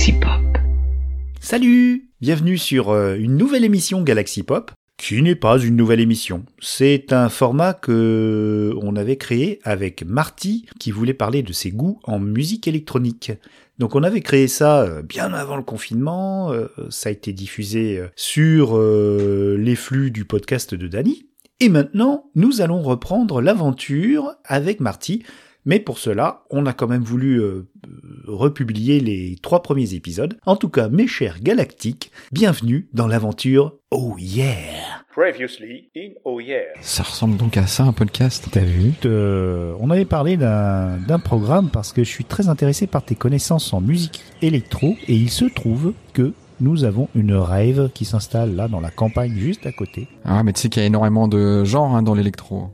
Galaxy Pop. Salut Bienvenue sur euh, une nouvelle émission Galaxy Pop, qui n'est pas une nouvelle émission. C'est un format que on avait créé avec Marty, qui voulait parler de ses goûts en musique électronique. Donc on avait créé ça euh, bien avant le confinement, euh, ça a été diffusé euh, sur euh, les flux du podcast de Dany. Et maintenant, nous allons reprendre l'aventure avec Marty. Mais pour cela, on a quand même voulu euh, republier les trois premiers épisodes. En tout cas, mes chers galactiques, bienvenue dans l'aventure Oh Yeah Previously in Oh Yeah Ça ressemble donc à ça un podcast. T'as vu Euh, On avait parlé d'un d'un programme parce que je suis très intéressé par tes connaissances en musique électro et il se trouve que nous avons une rave qui s'installe là dans la campagne juste à côté. Ah mais tu sais qu'il y a énormément de genres hein, dans l'électro.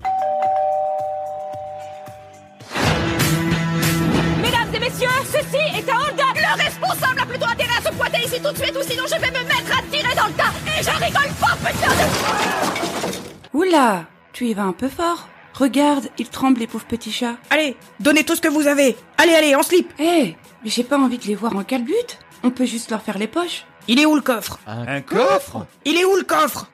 Tout de suite ou sinon je vais me mettre à tirer dans le tas. Et je rigole pas, putain de... Oula, tu y vas un peu fort. Regarde, il tremble les pauvres petits chats. Allez, donnez tout ce que vous avez. Allez, allez, en slip. Hé, mais j'ai pas envie de les voir en calbute. On peut juste leur faire les poches. Il est où le coffre? Un coffre Il est où le coffre?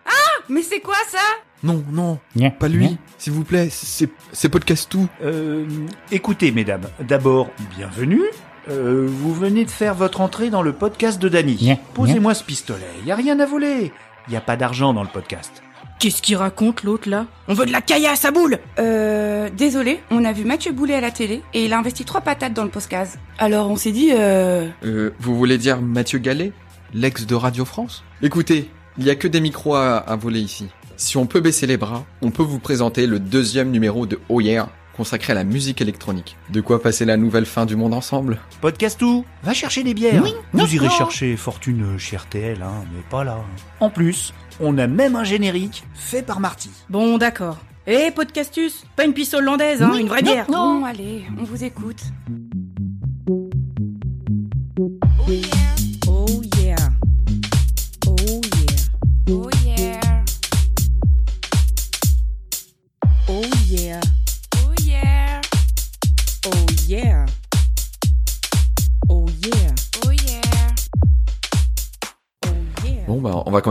Mais c'est quoi ça? Non, non, Nya, pas lui, s'il vous plaît, c'est c'est podcast tout. Euh, écoutez, mesdames, d'abord, bienvenue. Euh, vous venez de faire votre entrée dans le podcast de Dany. Nya, Posez-moi ce pistolet. Y a rien à voler. Y a pas d'argent dans le podcast. Qu'est-ce qu'il raconte l'autre là? On veut de la caillasse à boule Euh, désolé, on a vu Mathieu Boulet à la télé et il a investi trois patates dans le podcast. Alors on s'est dit, euh... Euh, vous voulez dire Mathieu Gallet, l'ex de Radio France? Écoutez, il y a que des micros à, à voler ici. Si on peut baisser les bras, on peut vous présenter le deuxième numéro de Oh Yeah, consacré à la musique électronique. De quoi passer la nouvelle fin du monde ensemble? Podcast où Va chercher des bières. Oui, Vous non, irez non. chercher Fortune chez RTL, hein, mais pas là. En plus, on a même un générique fait par Marty. Bon, d'accord. Eh, podcastus Pas une pisse hollandaise, hein, Oui, une vraie non, bière non. Bon, allez, on vous écoute.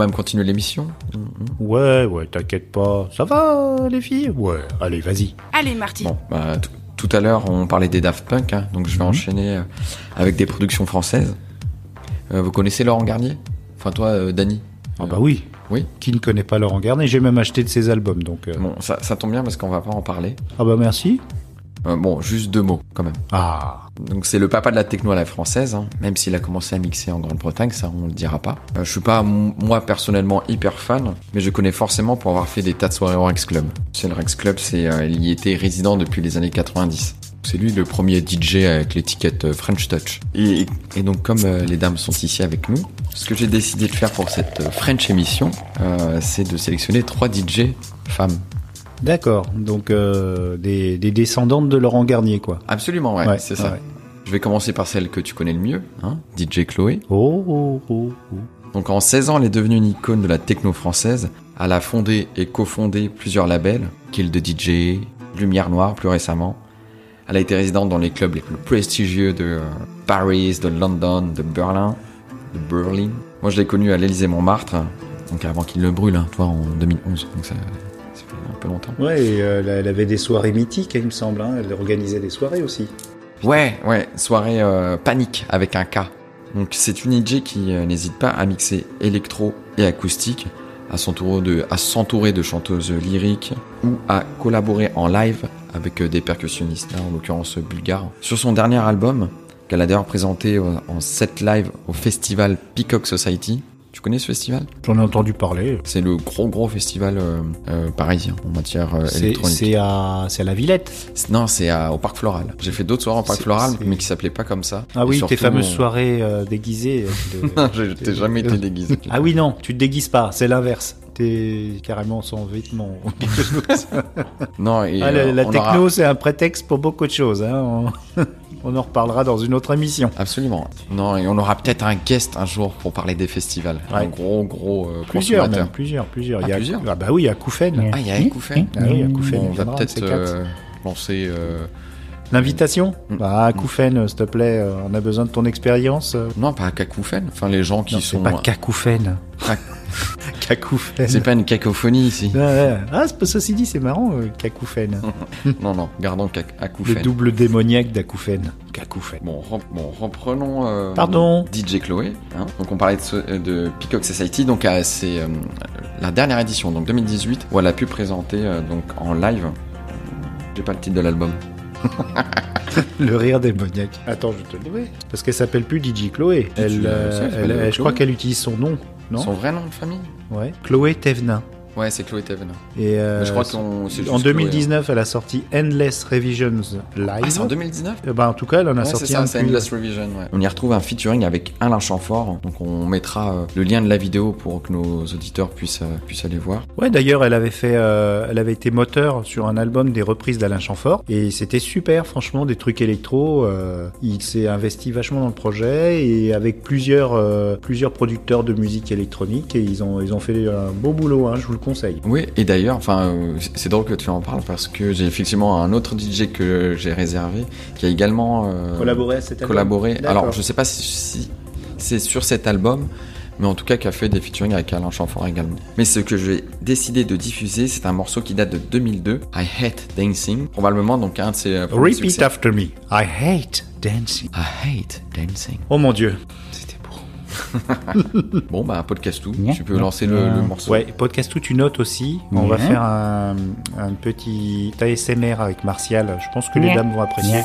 Quand même continuer l'émission. Ouais, ouais, t'inquiète pas. Ça va, les filles? Ouais, allez, vas-y. Allez Marty. Bon, bah, tout à l'heure, on parlait des Daft Punk, hein, donc je vais enchaîner euh, avec des productions françaises. Euh, vous connaissez Laurent Garnier? Enfin, toi, euh, Dany? Ah bah oui. Oui. Qui ne connaît pas Laurent Garnier? J'ai même acheté de ses albums, donc... euh, Bon, ça, ça tombe bien parce qu'on va pas en parler. Ah bah merci. Euh, bon, juste deux mots, quand même. Ah, Donc, c'est le papa de la techno à la française, hein, même s'il a commencé à mixer en Grande-Bretagne, ça, on le dira pas. Euh, je suis pas, moi, personnellement, hyper fan, mais je connais forcément pour avoir fait des tas de soirées au Rex Club. C'est le Rex Club, c'est, euh, il y était résident depuis les années 90. C'est lui le premier DJ avec l'étiquette euh, French Touch. Et, et donc comme euh, les dames sont ici avec nous, ce que j'ai décidé de faire pour cette French émission, euh, c'est de sélectionner trois DJ femmes. D'accord. Donc, euh, des, des descendantes de Laurent Garnier, quoi. Absolument, ouais, Ouais, c'est ça. ouais. Je vais commencer par celle que tu connais le mieux, hein, DJ Chloé. Oh, oh, oh, oh. Donc en 16 ans, elle est devenue une icône de la techno française. Elle a fondé et cofondé plusieurs labels, Kill de DJ, Lumière Noire plus récemment. Elle a été résidente dans les clubs les plus prestigieux de euh, Paris, de London, de Berlin, de Berlin. Moi, je l'ai connue à l'Élysée Montmartre, donc avant qu'il le brûle, hein, toi, en 2011. Donc ça, longtemps. Ouais, et, euh, elle avait des soirées mythiques, il me semble. Hein. Elle organisait des soirées aussi. Ouais, ouais, soirée euh, panique avec un K. Donc c'est une DJ qui euh, n'hésite pas à mixer électro et acoustique, à s'entourer de, à s'entourer de chanteuses lyriques ou à collaborer en live avec des percussionnistes, là, en l'occurrence bulgares. Sur son dernier album, qu'elle a d'ailleurs présenté en set live au festival Peacock Society. Tu connais ce festival J'en ai entendu parler. C'est le gros gros festival euh, euh, parisien en matière euh, électronique. c'est à, à la Villette. Non, c'est au Parc Floral. J'ai fait d'autres soirées au Parc Floral, mais qui s'appelaient pas comme ça. Ah oui, surtout, tes fameuses on- soirées déguisées. Non, je t'ai jamais été déguisé. Ah oui, non, tu te déguises pas, c'est l'inverse. T'es carrément sans vêtements. Non, et Ah, la euh, techno, aura- c'est un prétexte pour beaucoup de choses. Hein. On... on en reparlera dans une autre émission. Absolument. Non, et on aura peut-être un guest un jour pour parler des festivals. Ouais. Un gros, gros euh, Plusieurs, même, plusieurs, plusieurs. Ah, il y a... plusieurs Ah bah oui, il y a Koufen. Ah, il y a Ekoufen. Ah oui, il y a Koufen. On va peut-être euh, lancer euh, L'invitation Mm. Bah, Koufen, s'il te plaît, euh, on a besoin de ton expérience. euh. Non, pas cacouphène. Enfin, les gens qui Non, sont. c'est pas Kakoufen. Ah. Kakoufen. C'est pas une cacophonie ici. Ouais, ouais. Ah, ceci dit, c'est marrant, euh, Kakoufen. non, non, gardons cac- Le double démoniaque d'Akoufen. Kakoufen. Bon, rem- bon, reprenons. euh, Pardon. DJ Chloé. hein. Donc on parlait de, ce- euh, de Peacock Society. Donc euh, c'est euh, la dernière édition, donc 2018, où elle a pu présenter euh, donc en live. euh, J'ai pas le titre de l'album. Le rire démoniaque. Attends, je te le dirai. Parce qu'elle s'appelle plus DJ Chloé. Elle, euh, elle je crois qu'elle utilise son nom, non? Son vrai nom de famille? Ouais. Chloé Thévenin. Ouais, c'est Chloé Teven. Et euh, je crois qu'on. en juste Chloé, hein. 2019, elle a sorti Endless Revisions Live. Ah, c'est en 2019 Eh ben, en tout cas, elle en a Ouais, c'est sorti ça, un c'est Endless Revision. ouais. On y retrouve un featuring avec Alain Chamfort. Donc on mettra euh, le lien de la vidéo pour que nos auditeurs puissent, euh, puissent aller voir. Ouais, d'ailleurs, elle avait fait, euh, elle avait été moteur sur un album des reprises d'Alain Chamfort et c'était super, franchement, des trucs électro. euh, il s'est investi vachement dans le projet et avec plusieurs, euh, plusieurs producteurs de musique électronique et ils ont, ils ont fait un beau boulot. Hein, je vous le conseille. Oui, et d'ailleurs, enfin, euh, c'est- drôle que tu en parles parce que j'ai effectivement un autre DJ que j'ai réservé qui a également euh, Collaboré à cet album. collaboré. Alors, je sais pas si, si c'est sur cet album, mais en tout cas qui a fait des featuring avec Alain Chamfort également. Mais ce que j'ai décidé de diffuser, c'est un morceau qui date de 2002, I Hate Dancing, probablement donc un de ses euh, Repeat succès. after me. I hate dancing. I Hate Dancing. Oh mon dieu. C'était. Bon, bah, podcast tout. Tu peux lancer le, le morceau. Ouais, podcast où tu notes aussi. On va faire un, un petit ASMR avec Martial. Je pense que les dames vont apprécier.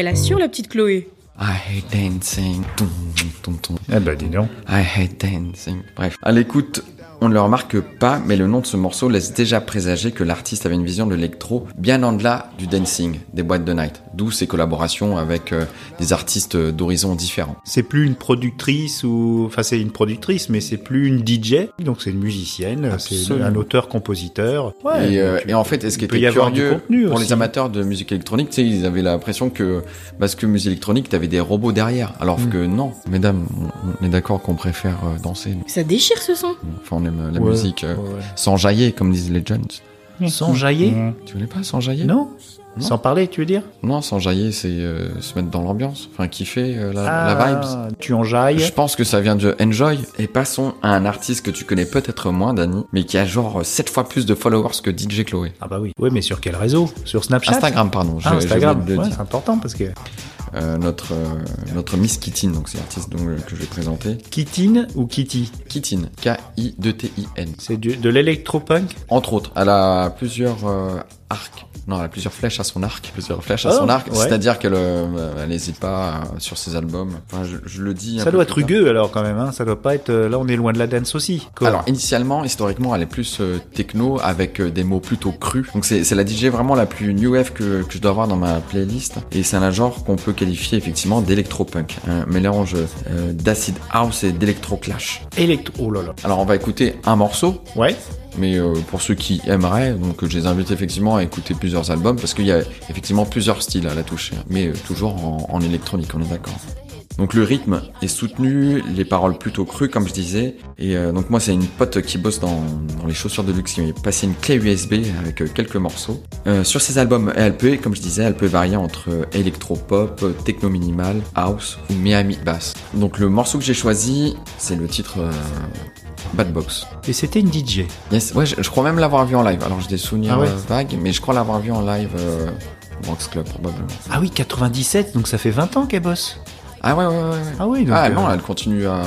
Elle assure la petite Chloé. I hate dancing. Eh ben dis donc. I hate dancing. Bref. À l'écoute, on ne le remarque pas, mais le nom de ce morceau laisse déjà présager que l'artiste avait une vision de l'électro bien en delà du dancing, des boîtes de night. D'où ses collaborations avec euh, des artistes d'horizons différents. C'est plus une productrice ou, enfin c'est une productrice, mais c'est plus une DJ. Donc c'est une musicienne, c'est un auteur-compositeur. Ouais. et, euh, et en fait, est-ce qui il peut était y curieux pour aussi. les amateurs de musique électronique, tu sais, ils avaient l'impression que parce que musique électronique, t'avais des robots derrière, alors Mm. que non. Mesdames, on est d'accord qu'on préfère euh, danser. Ça déchire ce son. Enfin, on aime la Ouais, musique euh, ouais. sans jaillir, comme disent les jeunes. Sans jaillir Tu connais pas sans jaillir Non Non. Sans parler, tu veux dire Non, sans jaillir, c'est euh, se mettre dans l'ambiance, enfin kiffer euh, la, Ah, la vibes. Tu enjailles Je pense que ça vient de Enjoy. Et passons à un artiste que tu connais peut-être moins, Dani, mais qui a genre 7 fois plus de followers que DJ Chloé. Ah bah oui. Oui, mais sur quel réseau? Sur Snapchat? Instagram, pardon. Ah, Instagram. Ouais, c'est important parce que Euh, notre, euh, notre Miss Kittin, donc c'est l'artiste donc, euh, que je vais présenter. Kittin ou Kitty Kittin, K-I-2-T-I-N. C'est du- de l'électropunk Entre autres, elle a plusieurs euh, arcs. Non, elle a plusieurs flèches à son arc. Plusieurs flèches à Oh, son arc. ouais. C'est-à-dire qu'elle euh, elle n'hésite pas euh, sur ses albums. Enfin, je, je le dis. un Ça peu doit être rugueux alors quand même, hein. ça doit pas être... euh, Là on est loin de la dance aussi. Quoi. Alors initialement, historiquement, elle est plus euh, techno avec euh, des mots plutôt crus. Donc c'est c'est la DJ vraiment la plus new wave que, que je dois avoir dans ma playlist. Et c'est un genre qu'on peut qualifier effectivement d'électropunk, un mélange euh, d'acid house et d'électro clash. Électro... Oh là là. Alors on va écouter un morceau, Ouais mais euh, pour ceux qui aimeraient, donc je les invite effectivement à écouter plusieurs albums parce qu'il y a effectivement plusieurs styles à la toucher, mais euh, toujours en, en électronique, on est d'accord. Donc le rythme est soutenu, les paroles plutôt crues comme je disais, et euh, donc moi c'est une pote qui bosse dans, dans les chaussures de luxe qui m'a passé une clé USB avec euh, quelques morceaux. Euh, sur ces albums, elle peut, comme je disais, elle peut varier entre électro-pop, euh, techno minimal, house ou Miami bass. Donc le morceau que j'ai choisi, c'est le titre euh, Bad Box. Et c'était une DJ. Yes, ouais, je, je crois même l'avoir vu en live. Alors j'ai des souvenirs Ah ouais. vagues, mais je crois l'avoir vu en live euh, au Rocks Club probablement. Ah oui, 97, donc ça fait 20 ans qu'elle bosse. Ah ouais, ouais, ouais. ouais. Ah oui, donc... Ah euh, non, elle continue à,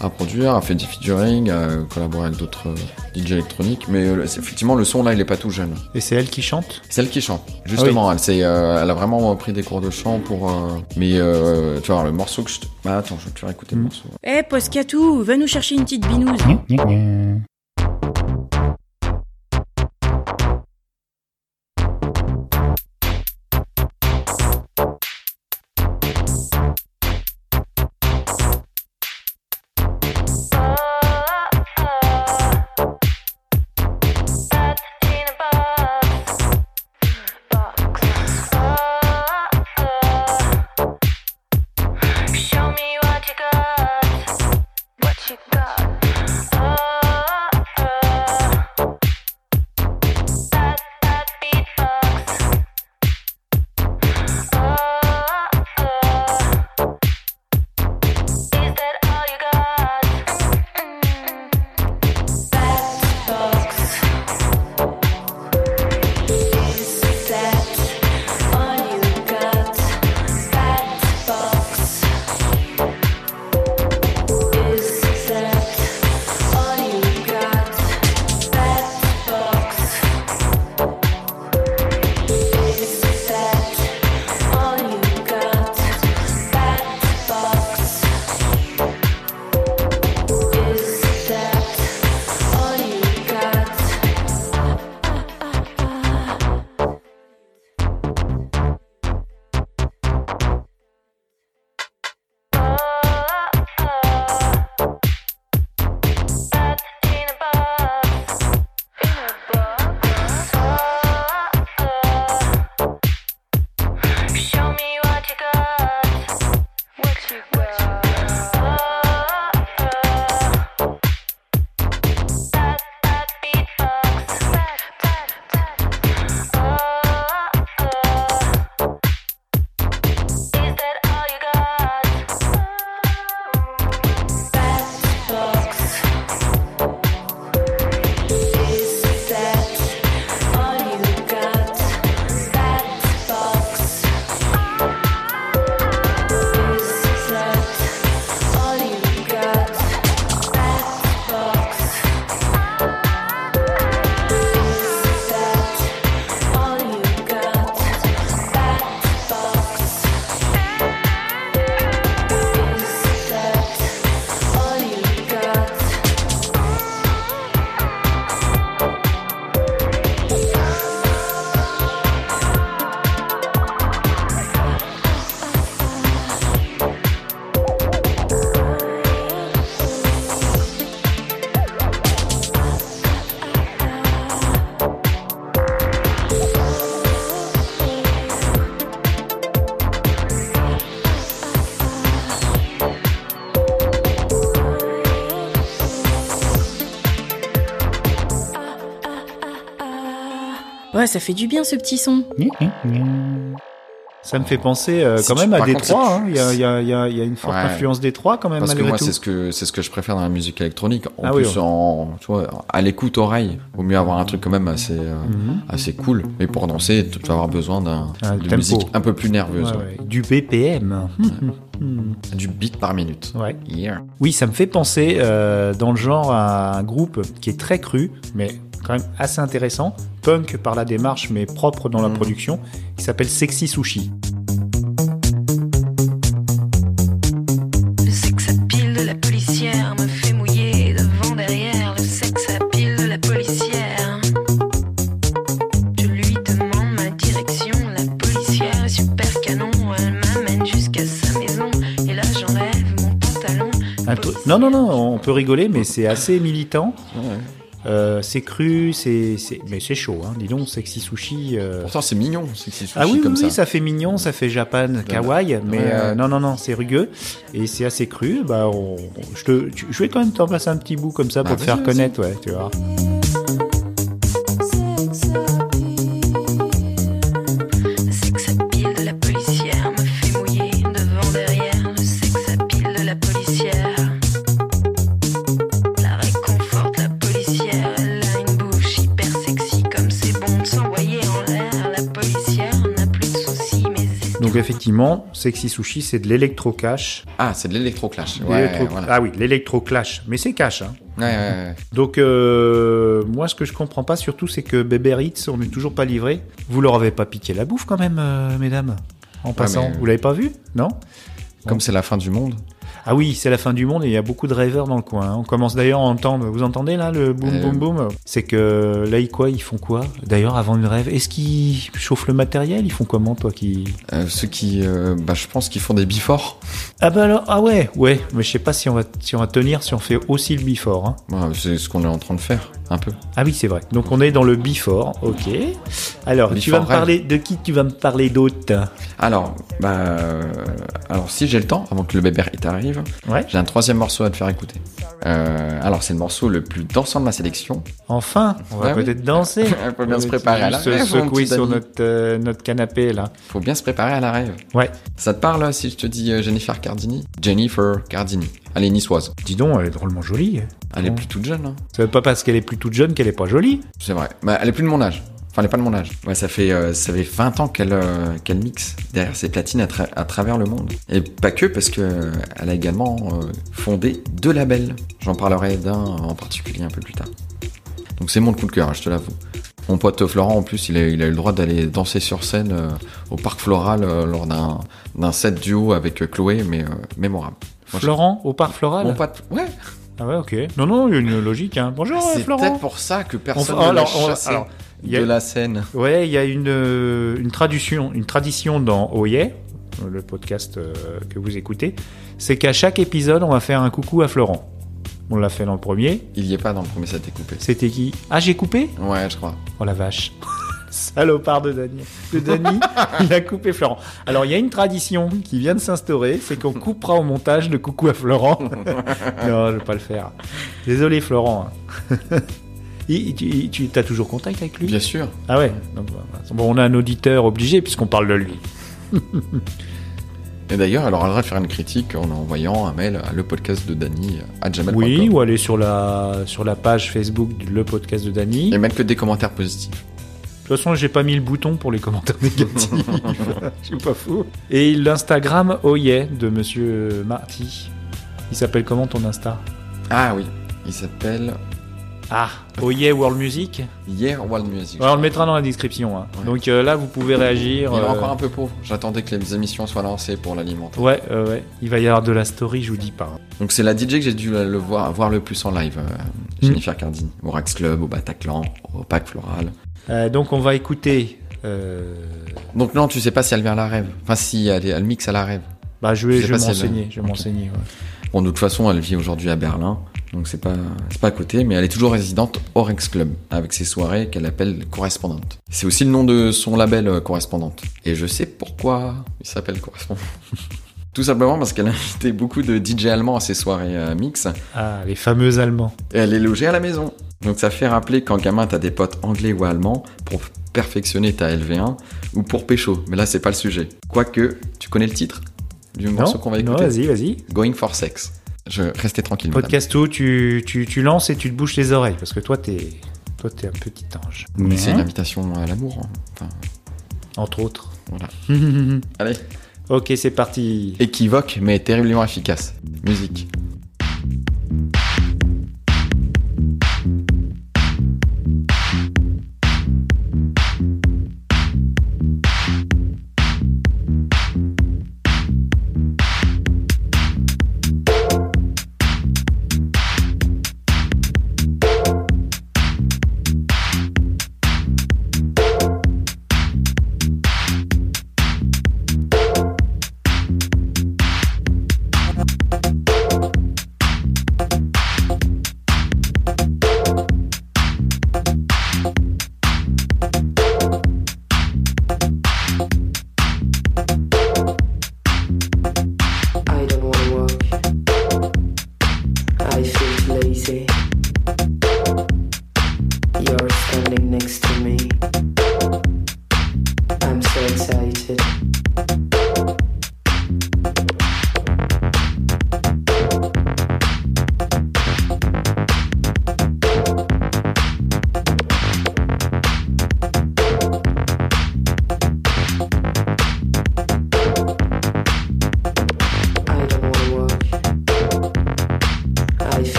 à produire, a fait des featuring, à collaborer avec d'autres euh, DJ électroniques, mais euh, c'est- effectivement le son là il est pas tout jeune. Et c'est elle qui chante? C'est elle qui chante. Justement, Ah elle, s'est, euh, elle a vraiment pris des cours de chant pour. euh, mais euh, tu vois le morceau que je. te- Bah attends, je vais te faire écouter le Mm. morceau. Eh, Poscatou, va nous chercher une petite binouse. Ouais, ça fait du bien ce petit son. Ça me fait penser euh, Si quand tu- même à par contre, Détroit. hein. tu- Il y, a, il y, a, il y, a, il y a une forte Ouais. influence Détroit quand même Parce que moi, c'est ce que c'est ce que je préfère dans la musique électronique. En Ah oui, plus, en tu vois, à l'écoute oreille, vaut mieux avoir un truc quand même assez euh, Mhm. assez cool. Mais pour danser, tu vas avoir besoin d'un Un de tempo. musique un peu plus nerveuse, Ouais, ouais. Du BPM. Hmm. du beat par minute. Ouais. Yeah. Oui, ça me fait penser euh, dans le genre à un groupe qui est très cru, mais quand même assez intéressant, punk par la démarche, mais propre dans la Mhm. production, qui s'appelle Sexy Sushi. Le pile de la policière me fait mouiller devant derrière. Le pile de la policière. Je lui demande ma direction. La policière est super canon. Elle m'amène jusqu'à sa maison. Et là j'enlève mon pantalon. Un truc- Non, non, non, on peut rigoler, mais c'est assez militant. Ouais. Euh, c'est cru, c'est, c'est- mais c'est chaud. Hein. Dis donc, Sexy Sushi. euh, Pourtant, c'est mignon, sexy sushi Ah oui, comme oui, ça. oui, ça fait mignon, ça fait Japan, kawaii, mais Ouais, euh, non, non, non, c'est rugueux et c'est assez cru. Bah, on- je, te, tu- je vais quand même t'en passer un petit bout comme ça pour Bah, te faire connaître, ouais, tu vois. Effectivement, Sexy Sushi, c'est de l'électro-cash. Ah, c'est de l'électroclash. Ouais, L'électro- voilà. Ah oui, l'électro-clash, mais c'est cash. Hein. Ouais, ouais, ouais. Donc euh, moi, ce que je comprends pas surtout, c'est que Bébé Ritz, on n'est toujours pas livré. Vous leur avez pas piqué la bouffe quand même, euh, mesdames En passant, mais- vous l'avez pas vu? Non? Comme c'est la fin du monde. Ah oui, c'est la fin du monde et il y a beaucoup de rêveurs dans le coin. hein. On commence d'ailleurs à entendre, vous entendez là le boum Euh, boum? Boum C'est que là, ils quoi? Ils font quoi? D'ailleurs, avant une rêve, est-ce qu'ils chauffent le matériel? Ils font comment, toi qui? Euh, ceux qui, euh, bah, je pense qu'ils font des before. Ah bah alors, ah ouais, ouais, mais je sais pas si on va, si on va tenir si on fait aussi le before. Hein. Ouais, c'est ce qu'on est en train de faire, un peu. Ah oui, c'est vrai. Donc on est dans le before, ok. Alors, tu vas me parler de qui Tu vas me parler d'autre? Alors, bah, alors si j'ai le temps, avant que le bébé arrive, Ouais. j'ai un troisième morceau à te faire écouter. Euh, alors, c'est le morceau le plus dansant de ma sélection. Enfin, on va oui. peut-être danser. Il faut bien se Euh, préparer à la se rêve, secouer sur notre, euh, notre canapé là. Faut bien se préparer à la rêve. Ouais. Ça te parle si je te dis euh, Jennifer Cardini? Jennifer Cardini. Elle est niçoise. Dis donc, elle est drôlement jolie. Elle est plus toute jeune. Hein. Ça veut pas parce qu'elle est plus toute jeune qu'elle est pas jolie. C'est vrai. Bah, elle est plus de mon âge. Enfin, elle est pas de mon âge. Ouais, ça fait, euh, ça fait 20 ans qu'elle euh, qu'elle mixe derrière ses platines à, tra- à travers le monde. Et pas que, parce que euh, elle a également euh, fondé deux labels. J'en parlerai d'un en particulier un peu plus tard. Donc c'est mon coup de cœur, hein, je te l'avoue. Mon pote Florent, en plus, il a, il a eu le droit d'aller danser sur scène au Parc Floral lors d'un set duo avec Chloé, mais mémorable. Florent, au parc floral Mon pote, ouais. Ah ouais, ok. Non, non, il y a une logique. Hein. Bonjour, euh, C'est Florent. peut-être pour ça que personne On- ne l'a chassé a- de la scène. Ouais, il y a une, euh, une, tradition, une tradition dans Oye, le podcast euh, que vous écoutez, c'est qu'à chaque épisode, on va faire un coucou à Florent. On l'a fait dans le premier. Il y est pas dans le premier, ça a été coupé. C'était qui? Ah, j'ai coupé? Ouais, je crois. Oh la vache. Salopard de Dany. De Dany, il a coupé Florent. Alors, il y a une tradition qui vient de s'instaurer, c'est qu'on coupera au montage le coucou à Florent. non, je vais pas le faire. Désolé, Florent. Tu as toujours contact avec lui? Bien sûr. Ah ouais. Donc, voilà. bon, on a un auditeur obligé puisqu'on parle de lui. Et d'ailleurs, elle aura le droit de faire une critique en envoyant un mail à le podcast de Dany à gmail.com. Oui, ou aller sur la, sur la page Facebook du Le Podcast de Dany. Et mettre que des commentaires positifs. De toute façon, j'ai pas mis le bouton pour les commentaires négatifs. Je suis pas fou. Et l'Instagram Oye de Monsieur Marty. Il s'appelle comment ton Insta? Ah oui, il s'appelle Ah, Oye World Music? Hier World Music. Ouais, on le mettra dans la description. hein. Ouais. Donc euh, là, vous pouvez réagir. Il est euh, encore un peu pauvre. J'attendais que les émissions soient lancées pour l'alimenter. Ouais, euh, ouais. Il va y avoir de la story, je vous dis pas. Donc c'est la DJ que j'ai dû le voir, voir le plus en live, euh, Jennifer Cardini, au Rax Club, au Bataclan, au Pack Floral. Euh, donc on va écouter. euh, Donc non, tu sais pas si elle vient à la rêve. Enfin si, elle, mixe à la rêve. Bah, je vais, sais je vais si m'enseigner. Je vais Ok. m'enseigner. ouais. Bon, de toute façon, elle vit aujourd'hui à Berlin, donc c'est pas, c'est pas à côté, mais elle est toujours résidente au Rex Club, avec ses soirées qu'elle appelle correspondantes. C'est aussi le nom de son label euh, correspondante. Et je sais pourquoi il s'appelle correspondante. Tout simplement parce qu'elle a invité beaucoup de DJ allemands à ses soirées mix, Ah, les fameux Allemands. et elle est logée à la maison. Donc ça fait rappeler quand gamin t'as des potes anglais ou allemands, pour perfectionner ta LV1 ou pour pécho. Mais là, c'est pas le sujet. Quoique, tu connais le titre? Du morceau qu'on va non, écouter? vas-y, vas-y. Going for Sex. Je restez tranquille. madame. Podcasto, tu, tu, tu lances et tu te bouches les oreilles parce que toi, t'es toi, t'es un petit ange. Mais c'est une Hein invitation à l'amour. hein. Enfin, Entre autres. voilà. Allez. ok, c'est parti. Équivoque, mais terriblement efficace. Musique.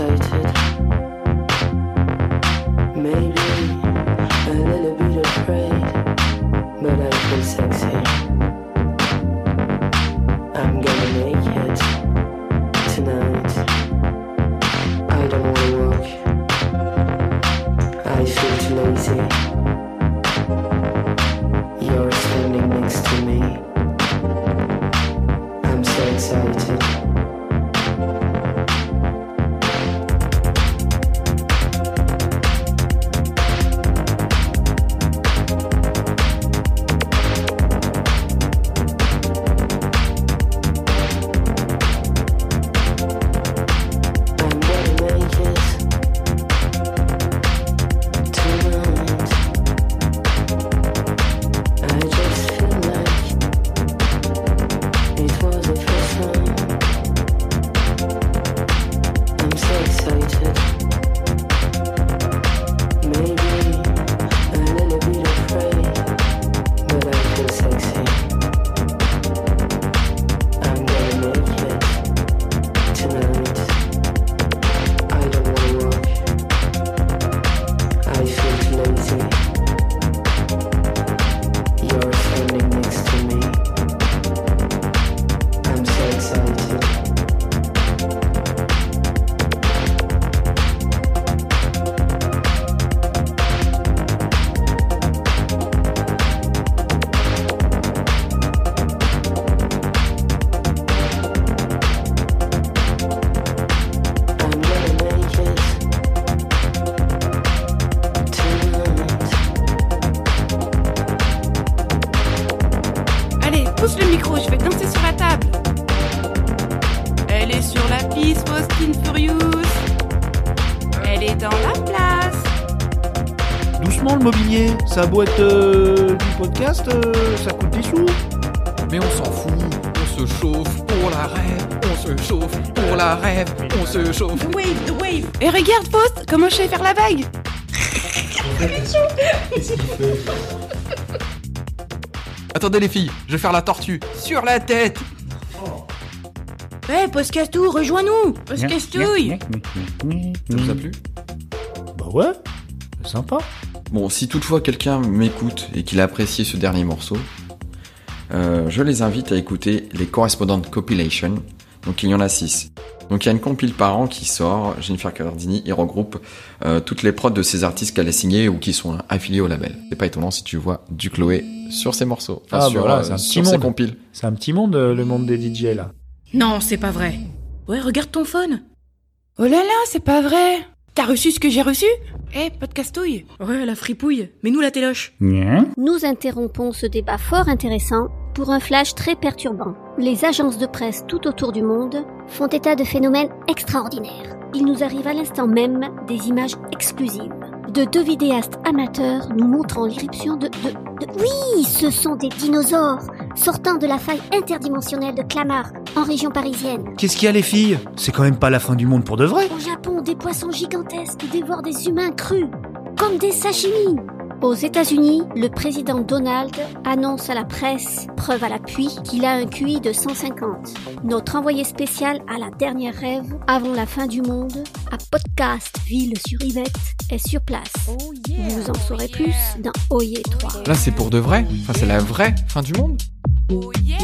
so too. Dans la place. Doucement le mobilier, ça être euh, du podcast, euh, ça coûte des sous. Mais on s'en fout, on se chauffe pour la rêve, on se chauffe pour la rêve, on se chauffe. The wave, the wave. Et regarde, Faust, comment je sais faire la vague Attendez les filles, je vais faire la tortue sur la tête. Eh, Poscastou, rejoins-nous Parce qu'estouille Ça vous a plu? Ouais, c'est sympa. Bon, si toutefois quelqu'un m'écoute et qu'il a apprécié ce dernier morceau, euh, je les invite à écouter les Correspondent Compilation. Donc il y en a 6. Donc il y a une compile par an qui sort. Jennifer Cardini y regroupe euh, toutes les prods de ces artistes qu'elle a signés ou qui sont affiliés au label. C'est pas étonnant si tu vois du Chloé sur ses morceaux. Enfin, Ah, sur, voilà, euh, c'est un sur petit ses monde. compiles. C'est un petit monde, le monde des DJ là. Non, c'est pas vrai. Ouais, regarde ton phone. Oh là là, c'est pas vrai T'as reçu ce que j'ai reçu? Eh, podcastouille Ouais, la fripouille. Mais nous la téloche. Nous interrompons ce débat fort intéressant pour un flash très perturbant. Les agences de presse tout autour du monde font état de phénomènes extraordinaires. Il nous arrive à l'instant même des images exclusives de deux vidéastes amateurs nous montrant l'irruption de, de, de... Oui, ce sont des dinosaures sortant de la faille interdimensionnelle de Clamart en région parisienne. Qu'est-ce qu'il y a les filles? C'est quand même pas la fin du monde pour de vrai. Au Japon, des poissons gigantesques dévorent des humains crus, comme des sashimi. Aux États-Unis, le président Donald annonce à la presse, preuve à l'appui, qu'il a un QI de 150. Notre envoyé spécial à la dernière rêve, avant la fin du monde, à Podcast Ville sur Yvette, est sur place. Oh yeah. Vous en saurez plus dans Oye 3. Là c'est pour de vrai Enfin c'est la vraie fin du monde Oh Oh yeah.